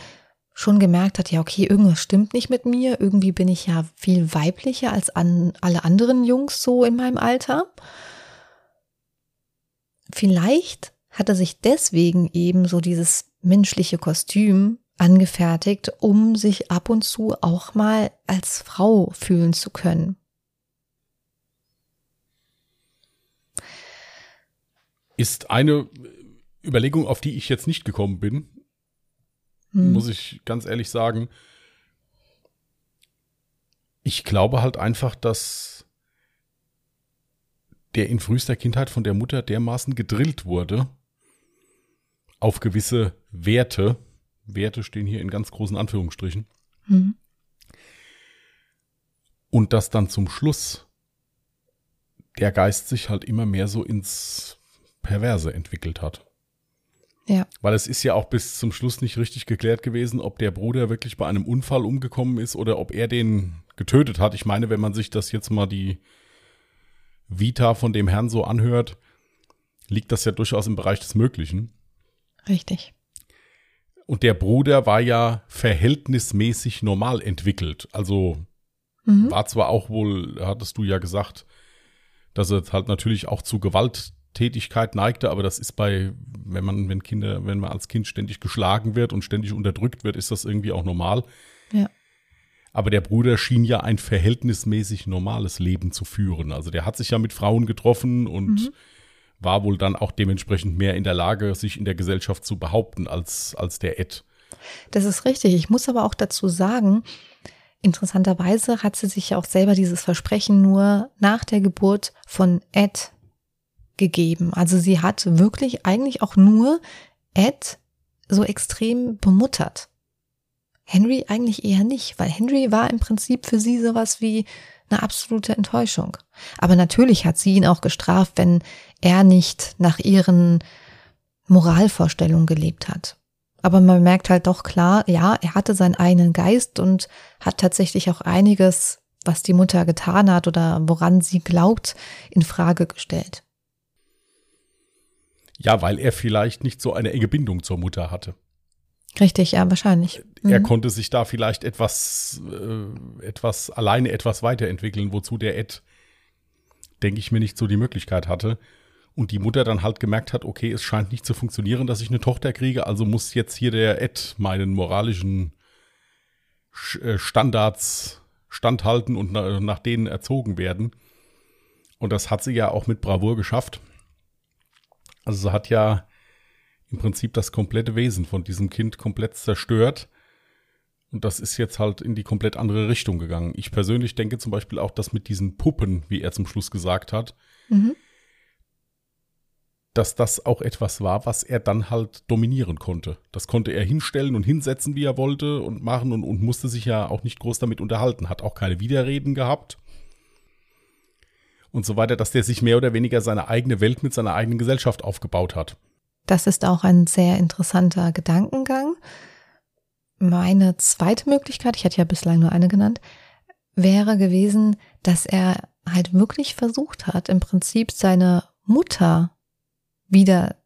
schon gemerkt hat, ja, okay, irgendwas stimmt nicht mit mir, irgendwie bin ich ja viel weiblicher als an alle anderen Jungs so in meinem Alter. Vielleicht hat er sich deswegen eben so dieses menschliche Kostüm angefertigt, um sich ab und zu auch mal als Frau fühlen zu können. Ist eine Überlegung, auf die ich jetzt nicht gekommen bin, hm. muss ich ganz ehrlich sagen. Ich glaube halt einfach, dass der in frühester Kindheit von der Mutter dermaßen gedrillt wurde auf gewisse Werte, Werte stehen hier in ganz großen Anführungsstrichen. Mhm. Und dass dann zum Schluss der Geist sich halt immer mehr so ins Perverse entwickelt hat. Ja. Weil es ist ja auch bis zum Schluss nicht richtig geklärt gewesen, ob der Bruder wirklich bei einem Unfall umgekommen ist oder ob er den getötet hat. Ich meine, wenn man sich das jetzt mal die Vita von dem Herrn so anhört, liegt das ja durchaus im Bereich des Möglichen. Richtig. Und der Bruder war ja verhältnismäßig normal entwickelt. Also mhm. war zwar auch wohl, hattest du ja gesagt, dass er halt natürlich auch zu Gewalttätigkeit neigte, aber das ist bei, wenn man, wenn Kinder, wenn man als Kind ständig geschlagen wird und ständig unterdrückt wird, ist das irgendwie auch normal. Ja. Aber der Bruder schien ja ein verhältnismäßig normales Leben zu führen. Also der hat sich ja mit Frauen getroffen und mhm war wohl dann auch dementsprechend mehr in der Lage, sich in der Gesellschaft zu behaupten als, als der Ed. Das ist richtig. Ich muss aber auch dazu sagen, interessanterweise hat sie sich ja auch selber dieses Versprechen nur nach der Geburt von Ed gegeben. Also sie hat wirklich eigentlich auch nur Ed so extrem bemuttert. Henry eigentlich eher nicht, weil Henry war im Prinzip für sie sowas wie eine absolute Enttäuschung. Aber natürlich hat sie ihn auch gestraft, wenn er nicht nach ihren Moralvorstellungen gelebt hat. Aber man merkt halt doch klar, ja, er hatte seinen eigenen Geist und hat tatsächlich auch einiges, was die Mutter getan hat oder woran sie glaubt, in Frage gestellt. Ja, weil er vielleicht nicht so eine enge Bindung zur Mutter hatte. Richtig, ja, wahrscheinlich. Er mhm. konnte sich da vielleicht etwas, äh, etwas alleine etwas weiterentwickeln, wozu der Ed, denke ich mir, nicht so die Möglichkeit hatte. Und die Mutter dann halt gemerkt hat, okay, es scheint nicht zu funktionieren, dass ich eine Tochter kriege, also muss jetzt hier der Ed meinen moralischen äh, Standards standhalten und nach denen erzogen werden. Und das hat sie ja auch mit Bravour geschafft. Also sie hat ja im Prinzip das komplette Wesen von diesem Kind komplett zerstört. Und das ist jetzt halt in die komplett andere Richtung gegangen. Ich persönlich denke zum Beispiel auch, dass mit diesen Puppen, wie er zum Schluss gesagt hat, mhm. dass das auch etwas war, was er dann halt dominieren konnte. Das konnte er hinstellen und hinsetzen, wie er wollte und machen und, und musste sich ja auch nicht groß damit unterhalten. Hat auch keine Widerreden gehabt und so weiter, dass der sich mehr oder weniger seine eigene Welt mit seiner eigenen Gesellschaft aufgebaut hat. Das ist auch ein sehr interessanter Gedankengang. Meine zweite Möglichkeit, ich hatte ja bislang nur eine genannt, wäre gewesen, dass er halt wirklich versucht hat, im Prinzip seine Mutter wieder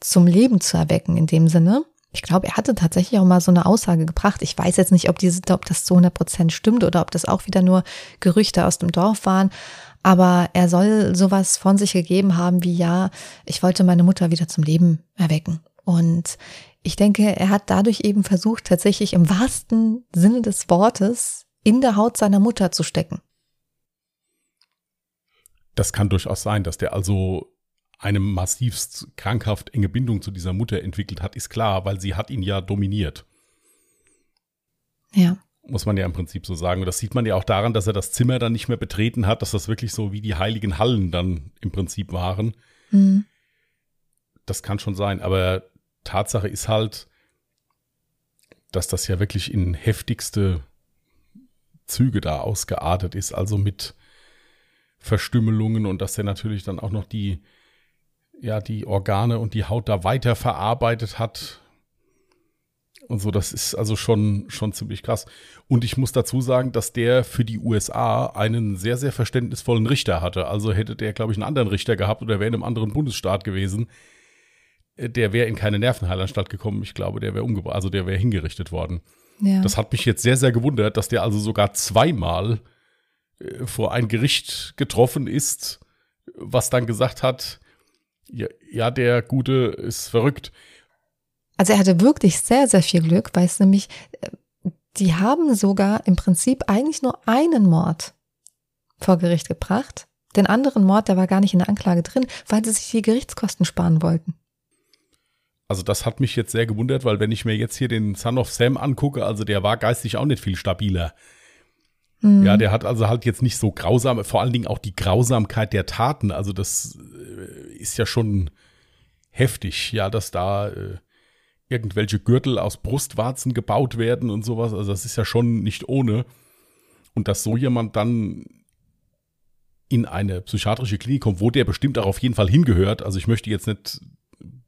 zum Leben zu erwecken in dem Sinne. Ich glaube, er hatte tatsächlich auch mal so eine Aussage gebracht. Ich weiß jetzt nicht, ob, diese, ob das zu 100 Prozent stimmt oder ob das auch wieder nur Gerüchte aus dem Dorf waren. Aber er soll sowas von sich gegeben haben wie, ja, ich wollte meine Mutter wieder zum Leben erwecken. Und ich denke, er hat dadurch eben versucht, tatsächlich im wahrsten Sinne des Wortes in der Haut seiner Mutter zu stecken. Das kann durchaus sein, dass der also eine massivst krankhaft enge Bindung zu dieser Mutter entwickelt hat, ist klar, weil sie hat ihn ja dominiert. Ja muss man ja im Prinzip so sagen. Und das sieht man ja auch daran, dass er das Zimmer dann nicht mehr betreten hat, dass das wirklich so wie die heiligen Hallen dann im Prinzip waren. Mhm. Das kann schon sein. Aber Tatsache ist halt, dass das ja wirklich in heftigste Züge da ausgeartet ist, also mit Verstümmelungen und dass er natürlich dann auch noch die, ja, die Organe und die Haut da weiter verarbeitet hat und so. Das ist also schon, schon ziemlich krass. Und ich muss dazu sagen, dass der für die USA einen sehr, sehr verständnisvollen Richter hatte. Also hätte der, glaube ich, einen anderen Richter gehabt oder wäre in einem anderen Bundesstaat gewesen, äh, der wäre in keine Nervenheilanstalt gekommen. Ich glaube, der wäre umgebracht, also der wäre hingerichtet worden. Ja. Das hat mich jetzt sehr, sehr gewundert, dass der also sogar zweimal äh, vor ein Gericht getroffen ist, was dann gesagt hat, ja, ja, der Gute ist verrückt. Also er hatte wirklich sehr, sehr viel Glück, weil es nämlich, äh, die haben sogar im Prinzip eigentlich nur einen Mord vor Gericht gebracht. Den anderen Mord, der war gar nicht in der Anklage drin, weil sie sich die Gerichtskosten sparen wollten. Also das hat mich jetzt sehr gewundert, weil wenn ich mir jetzt hier den Son of Sam angucke, also der war geistig auch nicht viel stabiler. Mhm. Ja, der hat also halt jetzt nicht so grausam, vor allen Dingen auch die Grausamkeit der Taten. Also das äh, ist ja schon heftig, ja, dass da äh, irgendwelche Gürtel aus Brustwarzen gebaut werden und sowas. Also das ist ja schon nicht ohne. Und dass so jemand dann in eine psychiatrische Klinik kommt, wo der bestimmt auch auf jeden Fall hingehört. Also ich möchte jetzt nicht,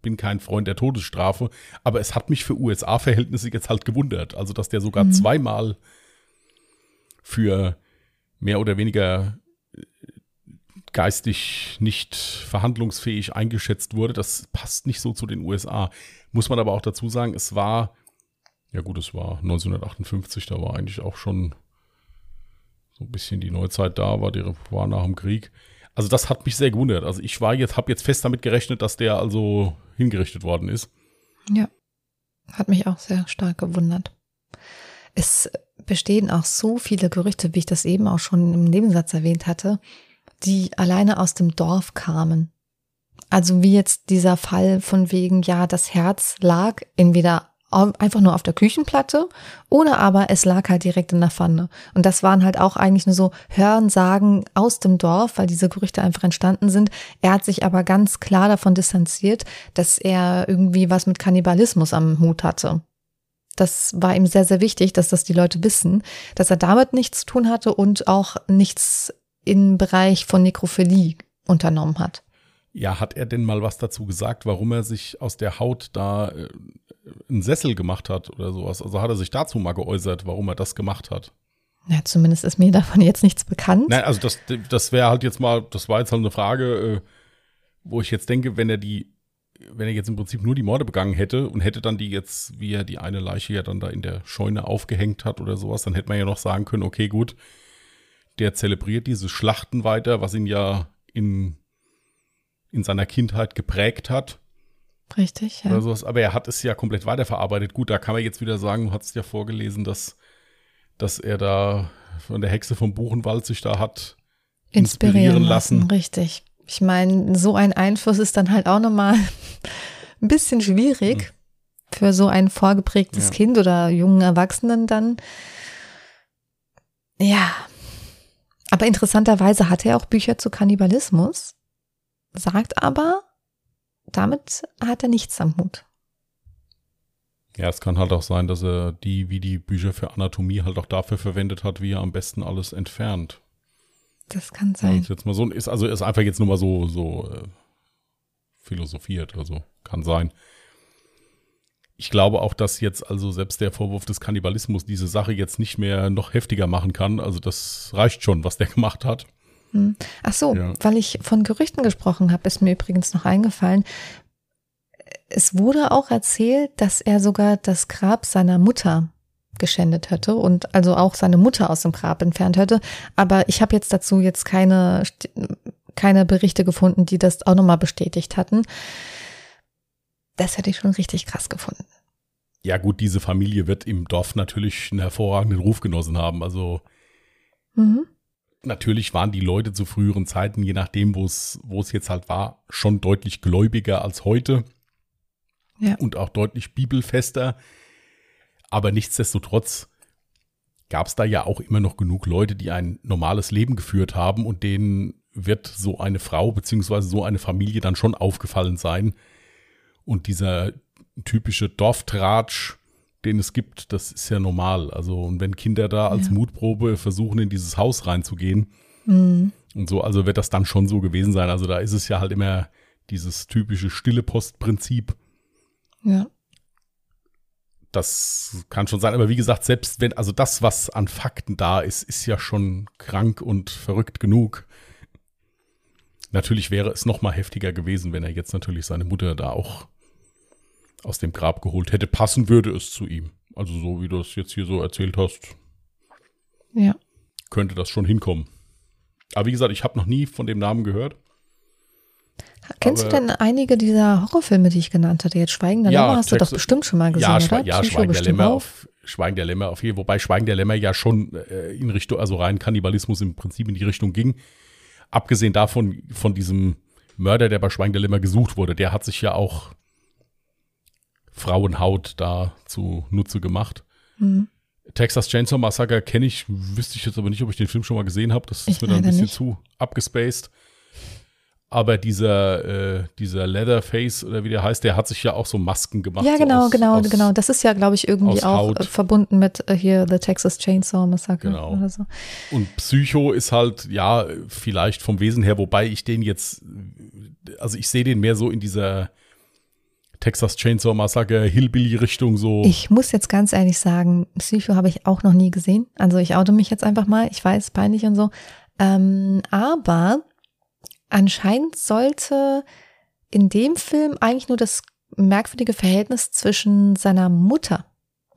bin kein Freund der Todesstrafe, aber es hat mich für USA-Verhältnisse jetzt halt gewundert. Also dass der sogar mhm. zweimal für mehr oder weniger geistig nicht verhandlungsfähig eingeschätzt wurde. Das passt nicht so zu den USA. Muss man aber auch dazu sagen, es war, ja gut, es war 1958, da war eigentlich auch schon so ein bisschen die Neuzeit da, war, die, war nach dem Krieg. Also das hat mich sehr gewundert. Also ich war jetzt, habe jetzt fest damit gerechnet, dass der also hingerichtet worden ist. Ja, hat mich auch sehr stark gewundert. Es bestehen auch so viele Gerüchte, wie ich das eben auch schon im Nebensatz erwähnt hatte, die alleine aus dem Dorf kamen. Also wie jetzt dieser Fall von wegen, ja, das Herz lag entweder einfach nur auf der Küchenplatte oder aber es lag halt direkt in der Pfanne. Und das waren halt auch eigentlich nur so Hörensagen aus dem Dorf, weil diese Gerüchte einfach entstanden sind. Er hat sich aber ganz klar davon distanziert, dass er irgendwie was mit Kannibalismus am Hut hatte. Das war ihm sehr, sehr wichtig, dass das die Leute wissen, dass er damit nichts zu tun hatte und auch nichts im Bereich von Nekrophilie unternommen hat. Ja, hat er denn mal was dazu gesagt, warum er sich aus der Haut da äh, einen Sessel gemacht hat oder sowas? Also hat er sich dazu mal geäußert, warum er das gemacht hat? Ja, zumindest ist mir davon jetzt nichts bekannt. Nein, also das, das wäre halt jetzt mal, das war jetzt halt eine Frage, äh, wo ich jetzt denke, wenn er die, wenn er jetzt im Prinzip nur die Morde begangen hätte und hätte dann die jetzt, wie er die eine Leiche ja dann da in der Scheune aufgehängt hat oder sowas, dann hätte man ja noch sagen können, okay, gut, der zelebriert diese Schlachten weiter, was ihn ja in in seiner Kindheit geprägt hat. Richtig, ja. Oder sowas. Aber er hat es ja komplett weiterverarbeitet. Gut, da kann man jetzt wieder sagen, du hast ja vorgelesen, dass, dass er da von der Hexe vom Buchenwald sich da hat inspirieren, inspirieren lassen. lassen. Richtig. Ich meine, so ein Einfluss ist dann halt auch nochmal ein bisschen schwierig für so ein vorgeprägtes ja. Kind oder jungen Erwachsenen dann. Ja. Aber interessanterweise hat er auch Bücher zu Kannibalismus, sagt aber, damit hat er nichts am Hut. Ja, es kann halt auch sein, dass er die, wie die Bücher für Anatomie halt auch dafür verwendet hat, wie er am besten alles entfernt. Das kann sein. Ja, jetzt mal so ist also ist einfach jetzt nur mal so so äh, philosophiert, also kann sein. Ich glaube auch, dass jetzt also selbst der Vorwurf des Kannibalismus diese Sache jetzt nicht mehr noch heftiger machen kann. Also das reicht schon, was der gemacht hat. Hm. Ach so, ja. weil ich von Gerüchten gesprochen habe, ist mir übrigens noch eingefallen. Es wurde auch erzählt, dass er sogar das Grab seiner Mutter geschändet hätte und also auch seine Mutter aus dem Grab entfernt hätte. Aber ich habe jetzt dazu jetzt keine, keine Berichte gefunden, die das auch nochmal bestätigt hatten. Das hätte ich schon richtig krass gefunden. Ja gut, diese Familie wird im Dorf natürlich einen hervorragenden Ruf genossen haben. Also mhm. natürlich waren die Leute zu früheren Zeiten, je nachdem, wo es wo es jetzt halt war, schon deutlich gläubiger als heute. Ja. Und auch deutlich bibelfester. Aber nichtsdestotrotz gab es da ja auch immer noch genug Leute, die ein normales Leben geführt haben und denen wird so eine Frau beziehungsweise so eine Familie dann schon aufgefallen sein. Und dieser typische Dorftratsch, den es gibt, das ist ja normal. Also, und wenn Kinder da als ja. Mutprobe versuchen, in dieses Haus reinzugehen mhm. und so, also wird das dann schon so gewesen sein. Also, da ist es ja halt immer dieses typische stille Postprinzip. Ja das kann schon sein. Aber wie gesagt, selbst wenn, also das, was an Fakten da ist, ist ja schon krank und verrückt genug. Natürlich wäre es noch mal heftiger gewesen, wenn er jetzt natürlich seine Mutter da auch aus dem Grab geholt hätte. Passen würde es zu ihm. Also so wie du es jetzt hier so erzählt hast. Ja. Könnte das schon hinkommen. Aber wie gesagt, ich habe noch nie von dem Namen gehört. Kennst Aber, du denn einige dieser Horrorfilme, die ich genannt hatte? Jetzt Schweigen der ja, Lämmer hast du doch bestimmt schon mal gesehen, ja, oder? Ja, Schweigen der Lämmer auf, Schweigen der Lämmer auf jeden Wobei Schweigen der Lämmer ja schon äh, in Richtung, also rein Kannibalismus im Prinzip in die Richtung ging. Abgesehen davon, von diesem Mörder, der bei Schweigen der Lämmer gesucht wurde, der hat sich ja auch Frauenhaut da zu Nutze gemacht. Mhm. Texas Chainsaw Massacre kenne ich, wüsste ich jetzt aber nicht, ob ich den Film schon mal gesehen habe. Das ist ich mir dann ein bisschen nicht. zu abgespaced. Aber dieser, äh, dieser Leatherface oder wie der heißt, der hat sich ja auch so Masken gemacht. Ja, genau, so aus, genau, aus, genau. Das ist ja, glaube ich, irgendwie auch Haut. verbunden mit äh, hier The Texas Chainsaw Massacre genau. oder so. Und Psycho ist halt, ja, vielleicht vom Wesen her, wobei ich den jetzt, also ich sehe den mehr so in dieser Texas Chainsaw Massacre Hillbilly-Richtung so. Ich muss jetzt ganz ehrlich sagen, Psycho habe ich auch noch nie gesehen. Also ich oute mich jetzt einfach mal. Ich weiß, peinlich und so. Ähm, aber Anscheinend sollte in dem Film eigentlich nur das merkwürdige Verhältnis zwischen seiner Mutter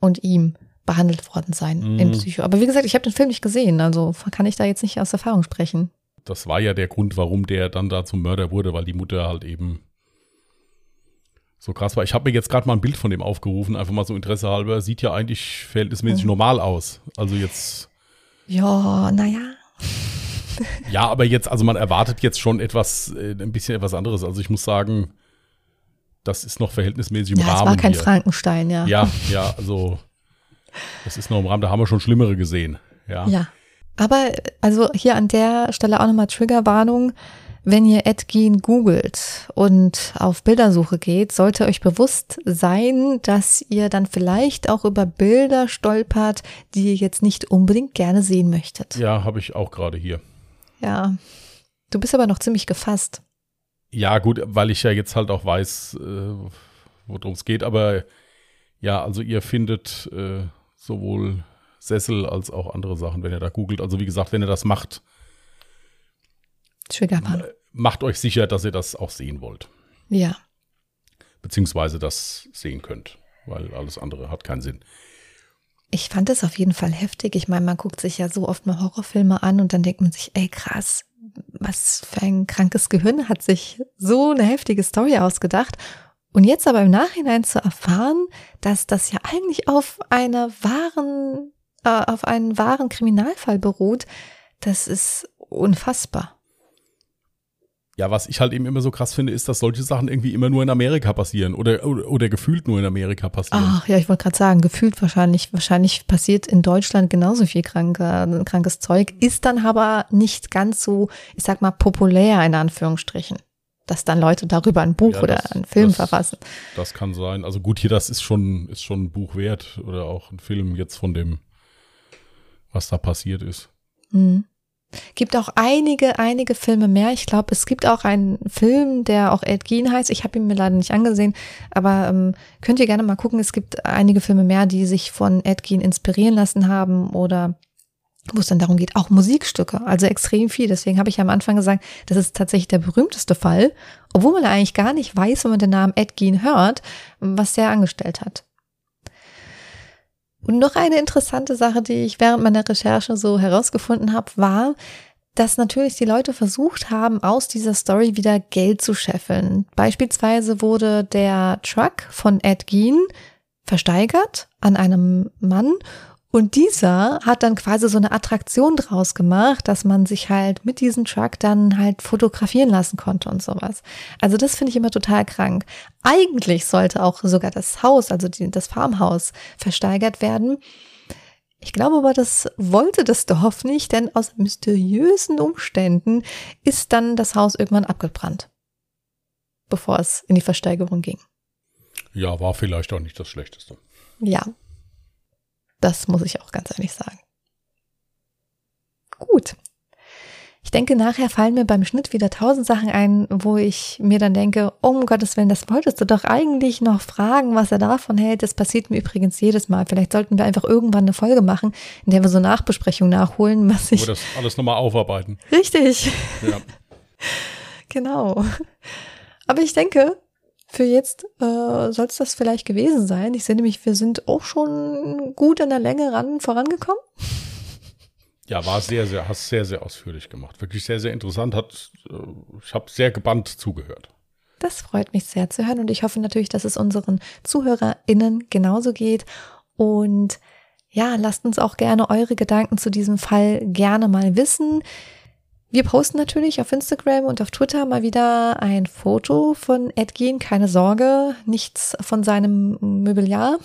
und ihm behandelt worden sein mm. in Psycho. Aber wie gesagt, ich habe den Film nicht gesehen, also kann ich da jetzt nicht aus Erfahrung sprechen. Das war ja der Grund, warum der dann da zum Mörder wurde, weil die Mutter halt eben so krass war. Ich habe mir jetzt gerade mal ein Bild von dem aufgerufen, einfach mal so Interesse halber. Sieht ja eigentlich verhältnismäßig mhm. normal aus. Also jetzt. Ja, naja. Ja, aber jetzt, also man erwartet jetzt schon etwas, äh, ein bisschen etwas anderes. Also ich muss sagen, das ist noch verhältnismäßig im ja, Rahmen. Das war kein hier. Frankenstein, ja. Ja, ja, also das ist noch im Rahmen, da haben wir schon Schlimmere gesehen. Ja. Ja. Aber also hier an der Stelle auch nochmal Triggerwarnung. Wenn ihr Edgin googelt und auf Bildersuche geht, sollte euch bewusst sein, dass ihr dann vielleicht auch über Bilder stolpert, die ihr jetzt nicht unbedingt gerne sehen möchtet. Ja, habe ich auch gerade hier. Ja. Du bist aber noch ziemlich gefasst. Ja, gut, weil ich ja jetzt halt auch weiß, äh, worum es geht. Aber ja, also ihr findet äh, sowohl Sessel als auch andere Sachen, wenn ihr da googelt. Also wie gesagt, wenn ihr das macht, Triggerwarnung. macht euch sicher, dass ihr das auch sehen wollt. Ja. Beziehungsweise das sehen könnt, weil alles andere hat keinen Sinn. Ich fand es auf jeden Fall heftig. Ich meine, man guckt sich ja so oft mal Horrorfilme an und dann denkt man sich, ey krass, was für ein krankes Gehirn hat sich so eine heftige Story ausgedacht. Und jetzt aber im Nachhinein zu erfahren, dass das ja eigentlich auf einer wahren, äh, auf einen wahren Kriminalfall beruht, das ist unfassbar. Ja, was ich halt eben immer so krass finde, ist, dass solche Sachen irgendwie immer nur in Amerika passieren oder, oder, oder gefühlt nur in Amerika passieren. Ach ja, ich wollte gerade sagen, gefühlt wahrscheinlich, wahrscheinlich passiert in Deutschland genauso viel kranke, krankes Zeug, ist dann aber nicht ganz so, ich sag mal, populär in Anführungsstrichen. Dass dann Leute darüber ein Buch ja, oder das, einen Film das, verfassen. Das kann sein. Also gut, hier, das ist schon, ist schon ein Buch wert oder auch ein Film jetzt von dem, was da passiert ist. Mhm. Gibt auch einige, einige Filme mehr. Ich glaube, es gibt auch einen Film, der auch Ed Gein heißt. Ich habe ihn mir leider nicht angesehen, aber ähm, könnt ihr gerne mal gucken. Es gibt einige Filme mehr, die sich von Ed Gein inspirieren lassen haben oder wo es dann darum geht, auch Musikstücke, also extrem viel. Deswegen habe ich am Anfang gesagt, das ist tatsächlich der berühmteste Fall, obwohl man eigentlich gar nicht weiß, wenn man den Namen Ed Gein hört, was der angestellt hat. Und noch eine interessante Sache, die ich während meiner Recherche so herausgefunden habe, war, dass natürlich die Leute versucht haben, aus dieser Story wieder Geld zu scheffeln. Beispielsweise wurde der Truck von Ed Gein versteigert an einem Mann und dieser hat dann quasi so eine Attraktion draus gemacht, dass man sich halt mit diesem Truck dann halt fotografieren lassen konnte und sowas. Also das finde ich immer total krank. Eigentlich sollte auch sogar das Haus, also die, das Farmhaus, versteigert werden. Ich glaube aber, das wollte das Dorf nicht, denn aus mysteriösen Umständen ist dann das Haus irgendwann abgebrannt, bevor es in die Versteigerung ging. Ja, war vielleicht auch nicht das Schlechteste. Ja, das muss ich auch ganz ehrlich sagen. Gut. Ich denke, nachher fallen mir beim Schnitt wieder tausend Sachen ein, wo ich mir dann denke, oh, um Gottes Willen, das wolltest du doch eigentlich noch fragen, was er davon hält. Das passiert mir übrigens jedes Mal. Vielleicht sollten wir einfach irgendwann eine Folge machen, in der wir so Nachbesprechungen nachholen, was ich. Oder das alles nochmal aufarbeiten. Richtig. Ja. genau. Aber ich denke, für jetzt äh, soll es das vielleicht gewesen sein. Ich sehe nämlich, wir sind auch schon gut an der Länge ran vorangekommen. Ja, war sehr, sehr, hast sehr, sehr ausführlich gemacht. Wirklich sehr, sehr interessant. Hat, äh, ich habe sehr gebannt zugehört. Das freut mich sehr zu hören und ich hoffe natürlich, dass es unseren ZuhörerInnen genauso geht. Und ja, lasst uns auch gerne eure Gedanken zu diesem Fall gerne mal wissen. Wir posten natürlich auf Instagram und auf Twitter mal wieder ein Foto von Edgin. Keine Sorge, nichts von seinem Möbeljahr.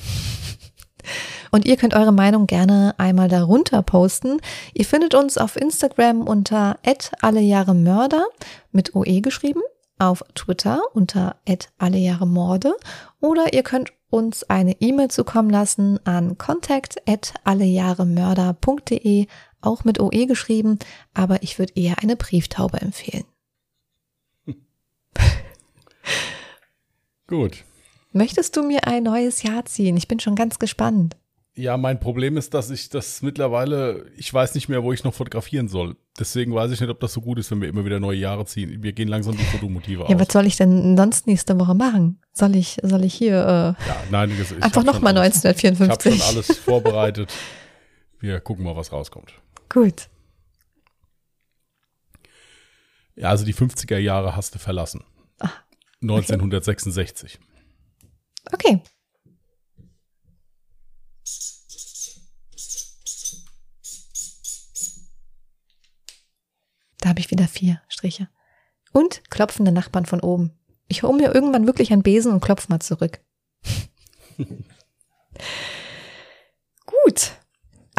Und ihr könnt eure Meinung gerne einmal darunter posten. Ihr findet uns auf Instagram unter allejahremörder mit OE geschrieben, auf Twitter unter allejahremorde oder ihr könnt uns eine E-Mail zukommen lassen an contact allejahremörder.de auch mit OE geschrieben, aber ich würde eher eine Brieftaube empfehlen. Gut. Möchtest du mir ein neues Jahr ziehen? Ich bin schon ganz gespannt. Ja, mein Problem ist, dass ich das mittlerweile, ich weiß nicht mehr, wo ich noch fotografieren soll. Deswegen weiß ich nicht, ob das so gut ist, wenn wir immer wieder neue Jahre ziehen. Wir gehen langsam die Fotomotive aus. Ja, was soll ich denn sonst nächste Woche machen? Soll ich, soll ich hier äh, ja, nein, ich, einfach nochmal 1954? Ich habe schon alles vorbereitet. Wir gucken mal, was rauskommt. Gut. Ja, also die 50er Jahre hast du verlassen. Ah, okay. 1966. Okay. Da habe ich wieder vier Striche. Und klopfende Nachbarn von oben. Ich hole mir irgendwann wirklich einen Besen und klopf mal zurück. Gut.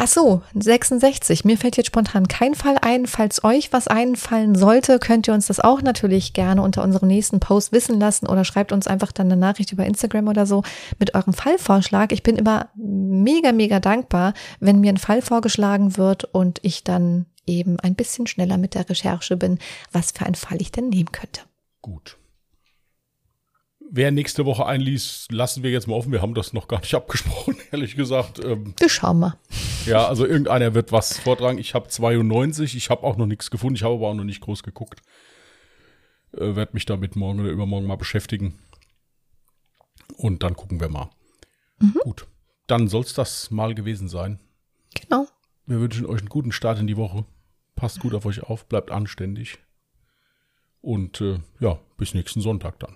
Ach so, 66. Mir fällt jetzt spontan kein Fall ein. Falls euch was einfallen sollte, könnt ihr uns das auch natürlich gerne unter unserem nächsten Post wissen lassen oder schreibt uns einfach dann eine Nachricht über Instagram oder so mit eurem Fallvorschlag. Ich bin immer mega, mega dankbar, wenn mir ein Fall vorgeschlagen wird und ich dann eben ein bisschen schneller mit der Recherche bin, was für einen Fall ich denn nehmen könnte. Gut. Wer nächste Woche einliest, lassen wir jetzt mal offen. Wir haben das noch gar nicht abgesprochen, ehrlich gesagt. Ähm, wir schauen mal. Ja, also irgendeiner wird was vortragen. Ich habe 92, ich habe auch noch nichts gefunden, ich habe aber auch noch nicht groß geguckt. Äh, Werde mich damit morgen oder übermorgen mal beschäftigen. Und dann gucken wir mal. Mhm. Gut, dann soll es das mal gewesen sein. Genau. Wir wünschen euch einen guten Start in die Woche. Passt gut auf euch auf, bleibt anständig. Und äh, ja, bis nächsten Sonntag dann.